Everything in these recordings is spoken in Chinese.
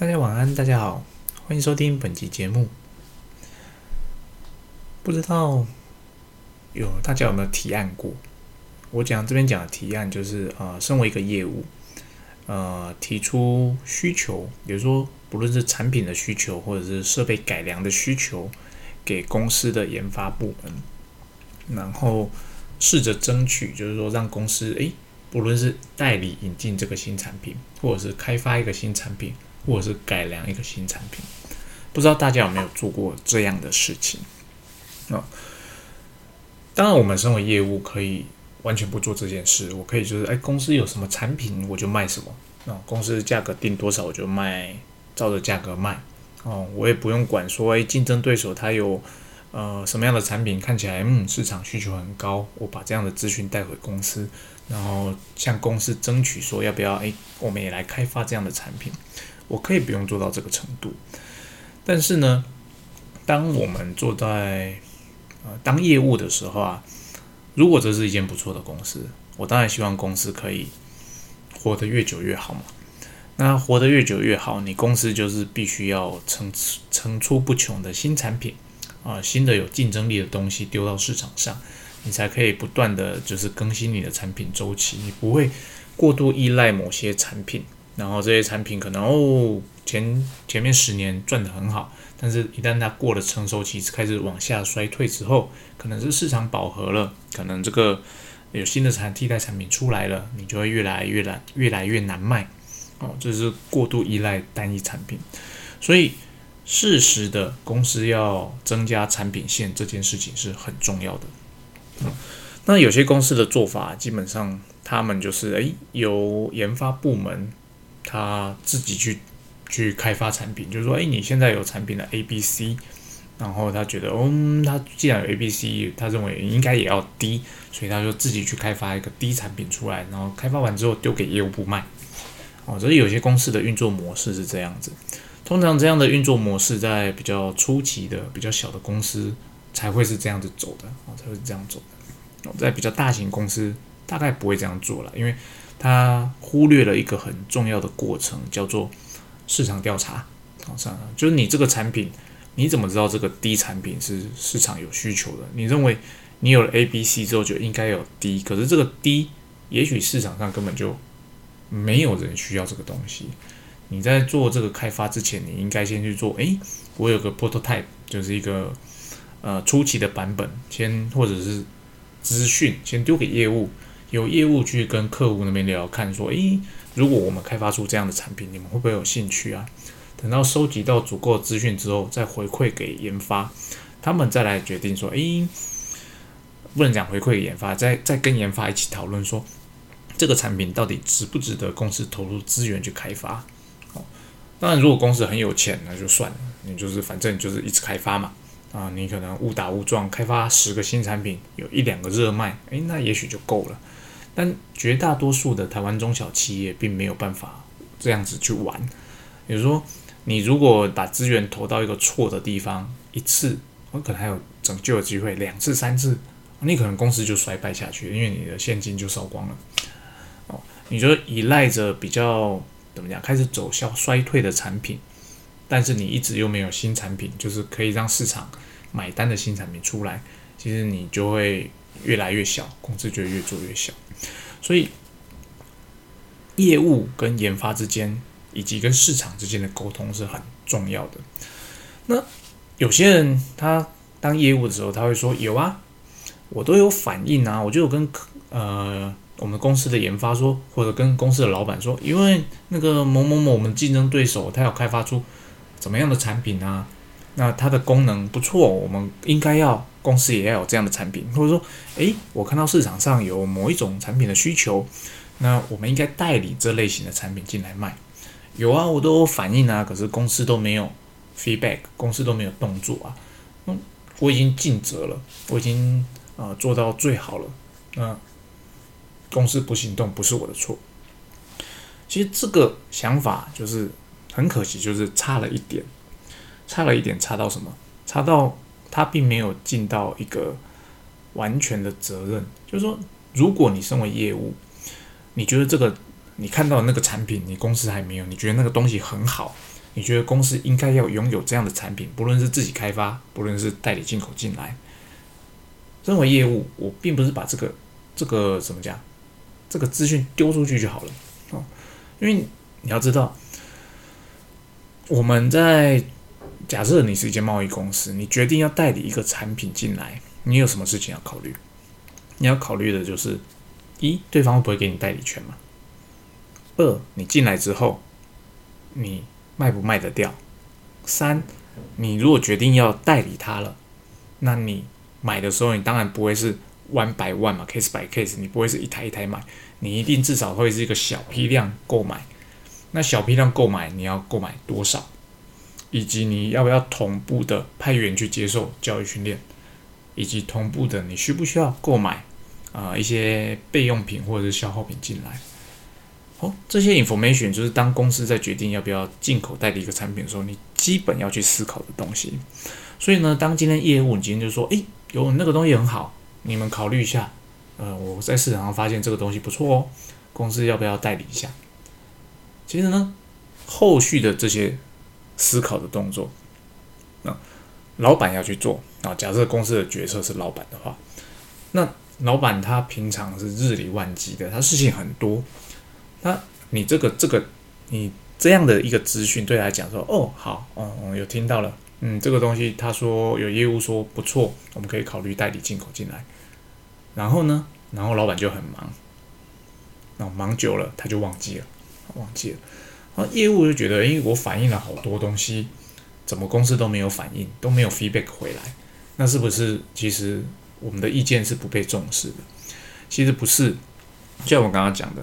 大家晚安，大家好，欢迎收听本期节目。不知道有大家有没有提案过？我讲这边讲的提案就是呃，身为一个业务，呃，提出需求，比如说不论是产品的需求或者是设备改良的需求，给公司的研发部门，然后试着争取，就是说让公司诶，不论是代理引进这个新产品，或者是开发一个新产品。或者是改良一个新产品，不知道大家有没有做过这样的事情啊？当然，我们身为业务可以完全不做这件事。我可以就是，哎，公司有什么产品我就卖什么，啊，公司价格定多少我就卖，照着价格卖。哦，我也不用管说，哎，竞争对手他有呃什么样的产品看起来，嗯，市场需求很高，我把这样的资讯带回公司，然后向公司争取说，要不要，哎，我们也来开发这样的产品。我可以不用做到这个程度，但是呢，当我们坐在呃当业务的时候啊，如果这是一间不错的公司，我当然希望公司可以活得越久越好嘛。那活得越久越好，你公司就是必须要层层出不穷的新产品啊，新的有竞争力的东西丢到市场上，你才可以不断的就是更新你的产品周期，你不会过度依赖某些产品。然后这些产品可能哦前前面十年赚得很好，但是一旦它过了成熟期，开始往下衰退之后，可能是市场饱和了，可能这个有新的产替代产品出来了，你就会越来越难越来越难卖哦，这是过度依赖单一产品，所以适时的公司要增加产品线这件事情是很重要的。那有些公司的做法，基本上他们就是诶，由研发部门。他自己去去开发产品，就是说，哎，你现在有产品的 A、B、C，然后他觉得，嗯，他既然有 A、B、C，他认为应该也要 D，所以他就自己去开发一个 D 产品出来，然后开发完之后丢给业务部卖。哦，所以有些公司的运作模式是这样子。通常这样的运作模式在比较初期的、比较小的公司才会是这样子走的，啊，才会是这样走的。在比较大型公司大概不会这样做了，因为。他忽略了一个很重要的过程，叫做市场调查。啊，上就是你这个产品，你怎么知道这个 D 产品是市场有需求的？你认为你有了 A、B、C 之后就应该有 D，可是这个 D 也许市场上根本就没有人需要这个东西。你在做这个开发之前，你应该先去做。诶，我有个 prototype，就是一个呃初期的版本，先或者是资讯先丢给业务。有业务去跟客户那边聊，看说，诶，如果我们开发出这样的产品，你们会不会有兴趣啊？等到收集到足够资讯之后，再回馈给研发，他们再来决定说，诶，不能讲回馈研发，再再跟研发一起讨论说，这个产品到底值不值得公司投入资源去开发？当然，如果公司很有钱，那就算了，你就是反正就是一直开发嘛。啊，你可能误打误撞开发十个新产品，有一两个热卖，诶，那也许就够了。但绝大多数的台湾中小企业并没有办法这样子去玩。比如说，你如果把资源投到一个错的地方，一次，我可能还有拯救的机会；两次、三次，你可能公司就衰败下去，因为你的现金就烧光了。哦，你就依赖着比较怎么讲，开始走向衰退的产品。但是你一直又没有新产品，就是可以让市场买单的新产品出来，其实你就会越来越小，公司就越做越小。所以，业务跟研发之间，以及跟市场之间的沟通是很重要的。那有些人他当业务的时候，他会说：“有啊，我都有反应啊，我就有跟呃我们公司的研发说，或者跟公司的老板说，因为那个某某某我们竞争对手他要开发出。”怎么样的产品啊？那它的功能不错，我们应该要公司也要有这样的产品，或者说，诶，我看到市场上有某一种产品的需求，那我们应该代理这类型的产品进来卖。有啊，我都反映啊，可是公司都没有 feedback，公司都没有动作啊。嗯，我已经尽责了，我已经啊做到最好了，那公司不行动不是我的错。其实这个想法就是。很可惜，就是差了一点，差了一点，差到什么？差到他并没有尽到一个完全的责任。就是说，如果你身为业务，你觉得这个你看到那个产品，你公司还没有，你觉得那个东西很好，你觉得公司应该要拥有这样的产品，不论是自己开发，不论是代理进口进来。身为业务，我并不是把这个这个怎么讲，这个资讯丢出去就好了哦，因为你要知道，我们在假设你是一间贸易公司，你决定要代理一个产品进来，你有什么事情要考虑？你要考虑的就是：一，对方会不会给你代理权嘛？二，你进来之后，你卖不卖得掉？三，你如果决定要代理它了，那你买的时候，你当然不会是 one by one 嘛，case by case，你不会是一台一台买，你一定至少会是一个小批量购买。那小批量购买，你要购买多少？以及你要不要同步的派员去接受教育训练？以及同步的，你需不需要购买啊一些备用品或者是消耗品进来？哦，这些 information 就是当公司在决定要不要进口代理一个产品的时候，你基本要去思考的东西。所以呢，当今天业务你今天就说，诶，有那个东西很好，你们考虑一下。呃，我在市场上发现这个东西不错哦，公司要不要代理一下？其实呢，后续的这些思考的动作，那老板要去做啊。假设公司的决策是老板的话，那老板他平常是日理万机的，他事情很多。那你这个这个你这样的一个资讯对他来讲说哦好哦有听到了嗯这个东西他说有业务说不错我们可以考虑代理进口进来，然后呢然后老板就很忙，那忙久了他就忘记了。忘记了，然后业务就觉得因为我反映了好多东西，怎么公司都没有反应都没有 feedback 回来，那是不是其实我们的意见是不被重视的？其实不是，就像我刚刚讲的。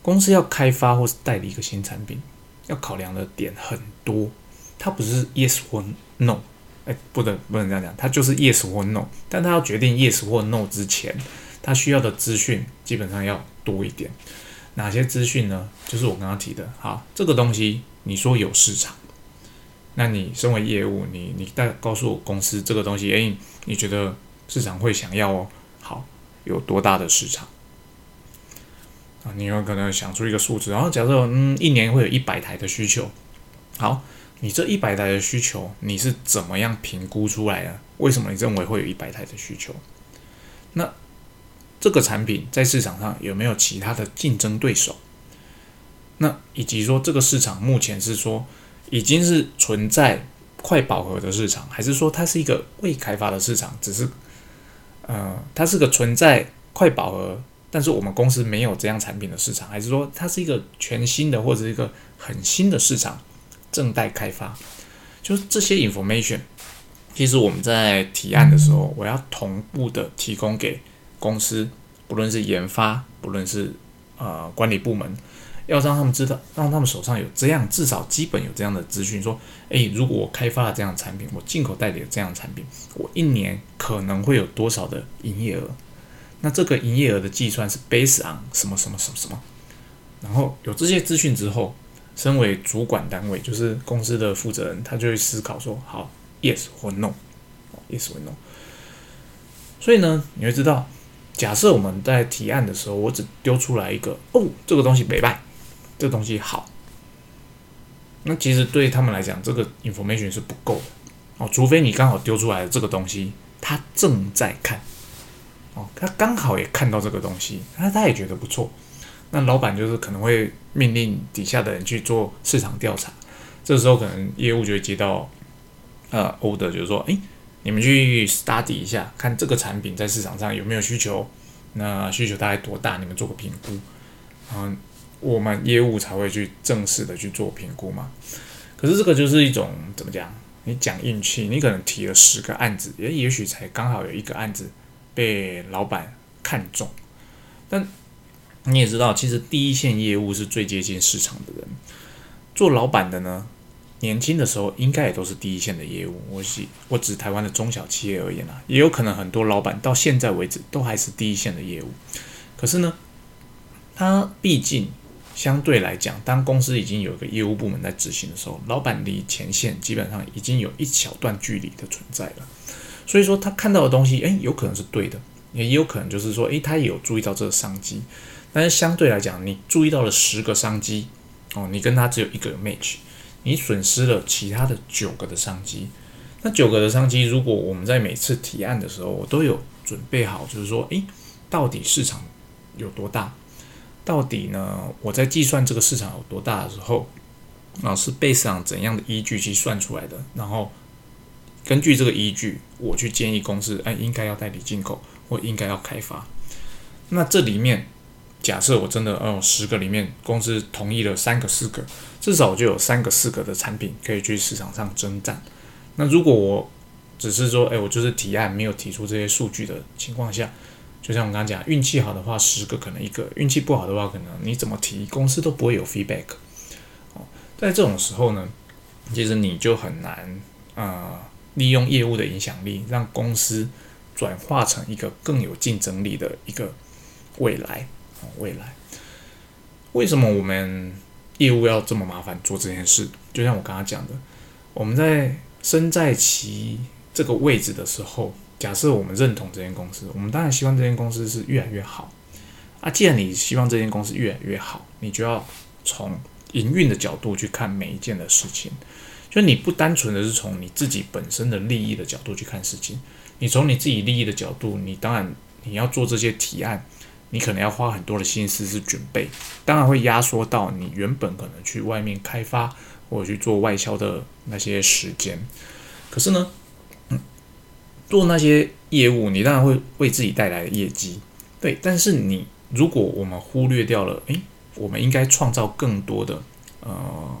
公司要开发或是代理一个新产品，要考量的点很多，它不是 yes 或 no，哎，不能不能这样讲，它就是 yes 或 no，但它要决定 yes 或 no 之前，它需要的资讯基本上要多一点。哪些资讯呢？就是我刚刚提的，好，这个东西你说有市场，那你身为业务，你你再告诉我公司这个东西，哎，你觉得市场会想要哦？好，有多大的市场？啊，你有可能想出一个数字，然后假设嗯，一年会有一百台的需求。好，你这一百台的需求，你是怎么样评估出来的？为什么你认为会有一百台的需求？那这个产品在市场上有没有其他的竞争对手？那以及说这个市场目前是说已经是存在快饱和的市场，还是说它是一个未开发的市场？只是呃，它是个存在快饱和。但是我们公司没有这样产品的市场，还是说它是一个全新的或者一个很新的市场正待开发？就是这些 information，其实我们在提案的时候，我要同步的提供给公司，不论是研发，不论是呃管理部门，要让他们知道，让他们手上有这样至少基本有这样的资讯，说，诶，如果我开发了这样的产品，我进口代理了这样的产品，我一年可能会有多少的营业额？那这个营业额的计算是 base on 什么什么什么什么，然后有这些资讯之后，身为主管单位，就是公司的负责人，他就会思考说，好，yes 或 no，哦，yes 或 no。所以呢，你会知道，假设我们在提案的时候，我只丢出来一个，哦，这个东西没卖，这东西好，那其实对他们来讲，这个 information 是不够的哦，除非你刚好丢出来的这个东西，他正在看。哦，他刚好也看到这个东西，他他也觉得不错。那老板就是可能会命令底下的人去做市场调查，这时候可能业务就会接到呃 order，就是说，哎，你们去 study 一下，看这个产品在市场上有没有需求，那需求大概多大，你们做个评估，嗯，我们业务才会去正式的去做评估嘛。可是这个就是一种怎么讲？你讲运气，你可能提了十个案子，也也许才刚好有一个案子。被老板看中，但你也知道，其实第一线业务是最接近市场的人。做老板的呢，年轻的时候应该也都是第一线的业务。我是我指台湾的中小企业而言啊，也有可能很多老板到现在为止都还是第一线的业务。可是呢，他毕竟相对来讲，当公司已经有一个业务部门在执行的时候，老板离前线基本上已经有一小段距离的存在了。所以说他看到的东西，哎，有可能是对的，也有可能就是说，哎，他也有注意到这个商机。但是相对来讲，你注意到了十个商机，哦，你跟他只有一个 match，你损失了其他的九个的商机。那九个的商机，如果我们在每次提案的时候，我都有准备好，就是说，诶，到底市场有多大？到底呢？我在计算这个市场有多大的时候，啊，是背上怎样的依据去算出来的？然后根据这个依据，我去建议公司，哎，应该要代理进口，或应该要开发。那这里面，假设我真的哦，十个里面公司同意了三个、四个，至少就有三个、四个的产品可以去市场上征战。那如果我只是说，哎，我就是提案，没有提出这些数据的情况下，就像我刚刚讲，运气好的话，十个可能一个；运气不好的话，可能你怎么提，公司都不会有 feedback。哦，在这种时候呢，其实你就很难啊，利用业务的影响力，让公司转化成一个更有竞争力的一个未来。未来，为什么我们业务要这么麻烦做这件事？就像我刚刚讲的，我们在身在其这个位置的时候，假设我们认同这间公司，我们当然希望这间公司是越来越好。啊，既然你希望这间公司越来越好，你就要从营运的角度去看每一件的事情。就你不单纯的是从你自己本身的利益的角度去看事情，你从你自己利益的角度，你当然你要做这些提案，你可能要花很多的心思去准备，当然会压缩到你原本可能去外面开发。或者去做外销的那些时间，可是呢，做那些业务，你当然会为自己带来业绩，对。但是你如果我们忽略掉了，诶，我们应该创造更多的呃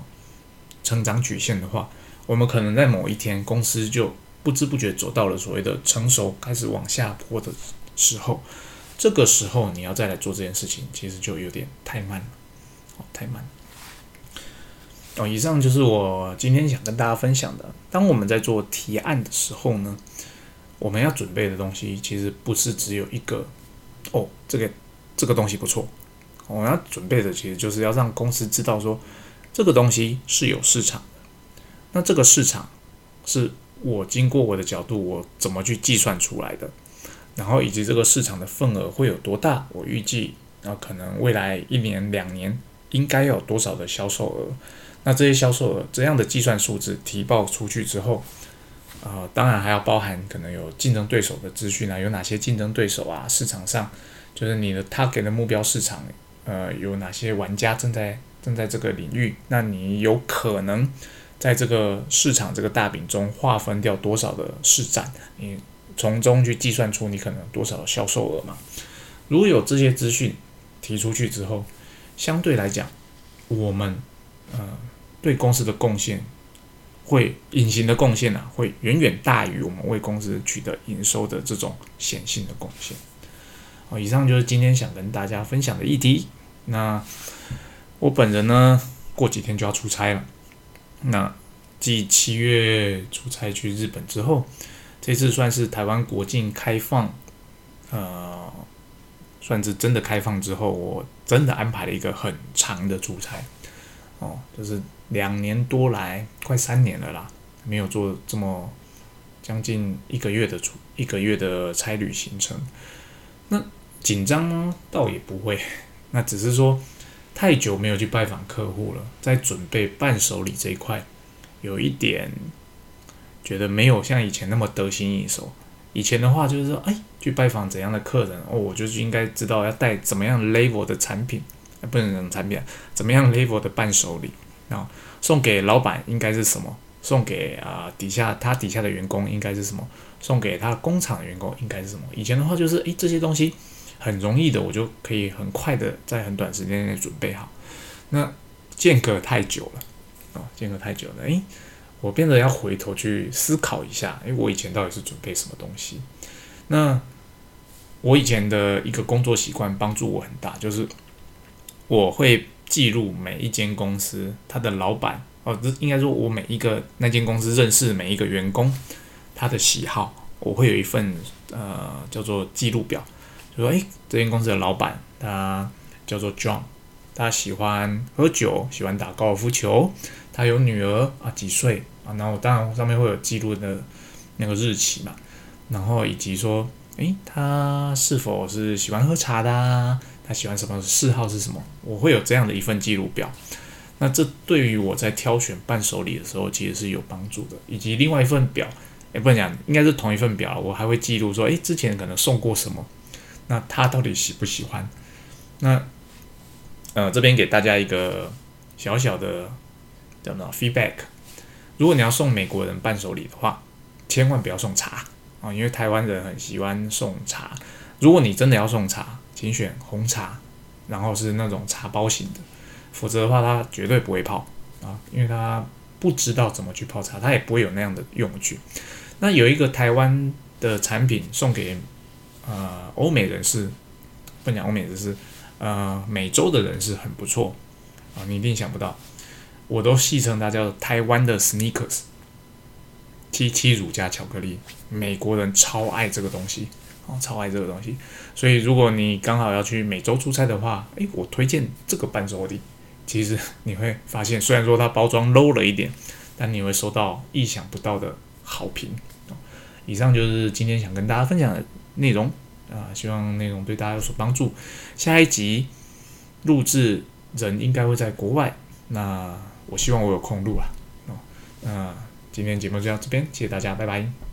成长曲线的话，我们可能在某一天公司就不知不觉走到了所谓的成熟开始往下坡的时候，这个时候你要再来做这件事情，其实就有点太慢了，哦，太慢了。哦，以上就是我今天想跟大家分享的。当我们在做提案的时候呢，我们要准备的东西其实不是只有一个。哦，这个这个东西不错。我们要准备的其实就是要让公司知道说，这个东西是有市场的。那这个市场是我经过我的角度，我怎么去计算出来的？然后以及这个市场的份额会有多大？我预计啊，可能未来一年两年应该有多少的销售额？那这些销售额这样的计算数字提报出去之后，啊，当然还要包含可能有竞争对手的资讯啊，有哪些竞争对手啊？市场上就是你的他给的目标市场，呃，有哪些玩家正在正在这个领域？那你有可能在这个市场这个大饼中划分掉多少的市占？你从中去计算出你可能多少的销售额嘛？如果有这些资讯提出去之后，相对来讲，我们呃。对公司的贡献，会隐形的贡献呢，会远远大于我们为公司取得营收的这种显性的贡献。好，以上就是今天想跟大家分享的议题。那我本人呢，过几天就要出差了。那继七月出差去日本之后，这次算是台湾国境开放，呃，算是真的开放之后，我真的安排了一个很长的出差。哦，就是两年多来，快三年了啦，没有做这么将近一个月的出一个月的差旅行程。那紧张吗？倒也不会，那只是说太久没有去拜访客户了，在准备伴手礼这一块，有一点觉得没有像以前那么得心应手。以前的话就是说，哎，去拜访怎样的客人，哦，我就是应该知道要带怎么样 level 的产品。不能种产品，怎么样 level 的伴手礼啊？送给老板应该是什么？送给啊底下他底下的员工应该是什么？送给他工厂的员工应该是什么？以前的话就是，诶，这些东西很容易的，我就可以很快的在很短时间内准备好。那间隔太久了啊，间隔太久了，诶，我变得要回头去思考一下，诶，我以前到底是准备什么东西？那我以前的一个工作习惯帮助我很大，就是。我会记录每一间公司，他的老板哦，这应该说，我每一个那间公司认识每一个员工，他的喜好，我会有一份呃叫做记录表，就说诶，这间公司的老板他叫做 John，他喜欢喝酒，喜欢打高尔夫球，他有女儿啊几岁啊，然后当然上面会有记录的那个日期嘛，然后以及说诶，他是否是喜欢喝茶的。啊他喜欢什么嗜好是什么？我会有这样的一份记录表。那这对于我在挑选伴手礼的时候，其实是有帮助的。以及另外一份表，也不能讲，应该是同一份表，我还会记录说，诶，之前可能送过什么，那他到底喜不喜欢？那呃，这边给大家一个小小的叫什么 feedback。如果你要送美国人伴手礼的话，千万不要送茶啊，因为台湾人很喜欢送茶。如果你真的要送茶，请选红茶，然后是那种茶包型的，否则的话他绝对不会泡啊，因为他不知道怎么去泡茶，他也不会有那样的用具。那有一个台湾的产品送给呃欧美人士，不讲欧美人士，呃美洲的人士很不错啊，你一定想不到。我都戏称它叫台湾的 sneakers，七七乳加巧克力，美国人超爱这个东西，哦，超爱这个东西。所以如果你刚好要去美洲出差的话，诶，我推荐这个伴手礼。其实你会发现，虽然说它包装 low 了一点，但你会收到意想不到的好评。以上就是今天想跟大家分享的内容啊，希望内容对大家有所帮助。下一集录制人应该会在国外，那。我希望我有空录啊，哦，那今天节目就到这边，谢谢大家，拜拜。